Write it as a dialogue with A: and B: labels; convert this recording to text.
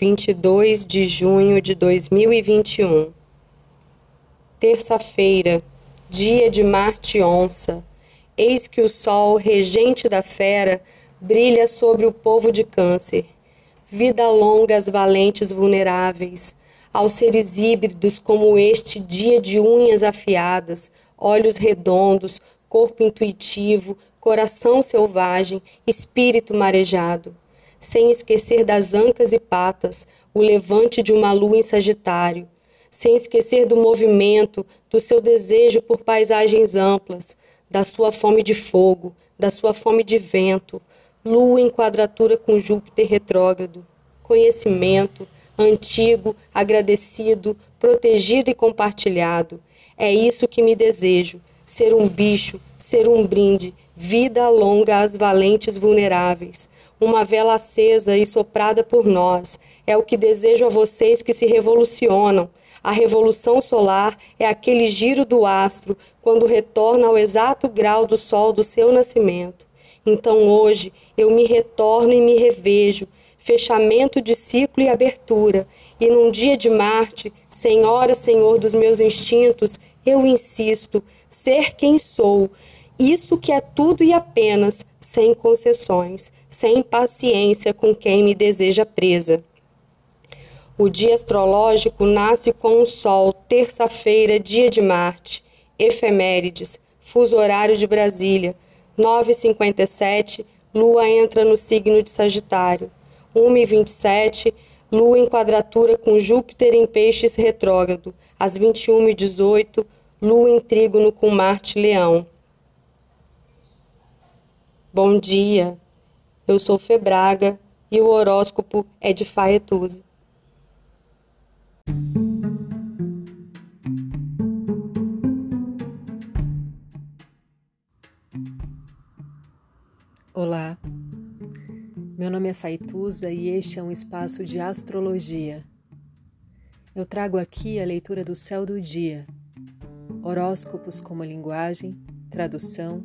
A: 22 de junho de 2021. Terça-feira, dia de Marte Onça. Eis que o sol, regente da fera, brilha sobre o povo de Câncer. Vida longa às valentes vulneráveis, aos seres híbridos como este dia de unhas afiadas, olhos redondos, corpo intuitivo, coração selvagem, espírito marejado. Sem esquecer das ancas e patas, o levante de uma lua em Sagitário, sem esquecer do movimento, do seu desejo por paisagens amplas, da sua fome de fogo, da sua fome de vento, lua em quadratura com Júpiter retrógrado, conhecimento, antigo, agradecido, protegido e compartilhado. É isso que me desejo: ser um bicho, ser um brinde, vida longa às valentes vulneráveis. Uma vela acesa e soprada por nós. É o que desejo a vocês que se revolucionam. A revolução solar é aquele giro do astro quando retorna ao exato grau do sol do seu nascimento. Então hoje eu me retorno e me revejo, fechamento de ciclo e abertura, e num dia de Marte, Senhora, Senhor dos meus instintos, eu insisto, ser quem sou, isso que é tudo e apenas, sem concessões, sem paciência com quem me deseja presa. O dia astrológico nasce com o Sol, terça-feira, dia de Marte, efemérides, fuso horário de Brasília, 9h57, Lua entra no signo de Sagitário, 1h27, Lua em quadratura com Júpiter em Peixes retrógrado, às 21h18, Lua em trígono com Marte Leão. Bom dia, eu sou Febraga e o horóscopo é de Faetusa.
B: Olá, meu nome é Faituza e este é um espaço de astrologia. Eu trago aqui a leitura do céu do dia, horóscopos como linguagem, tradução,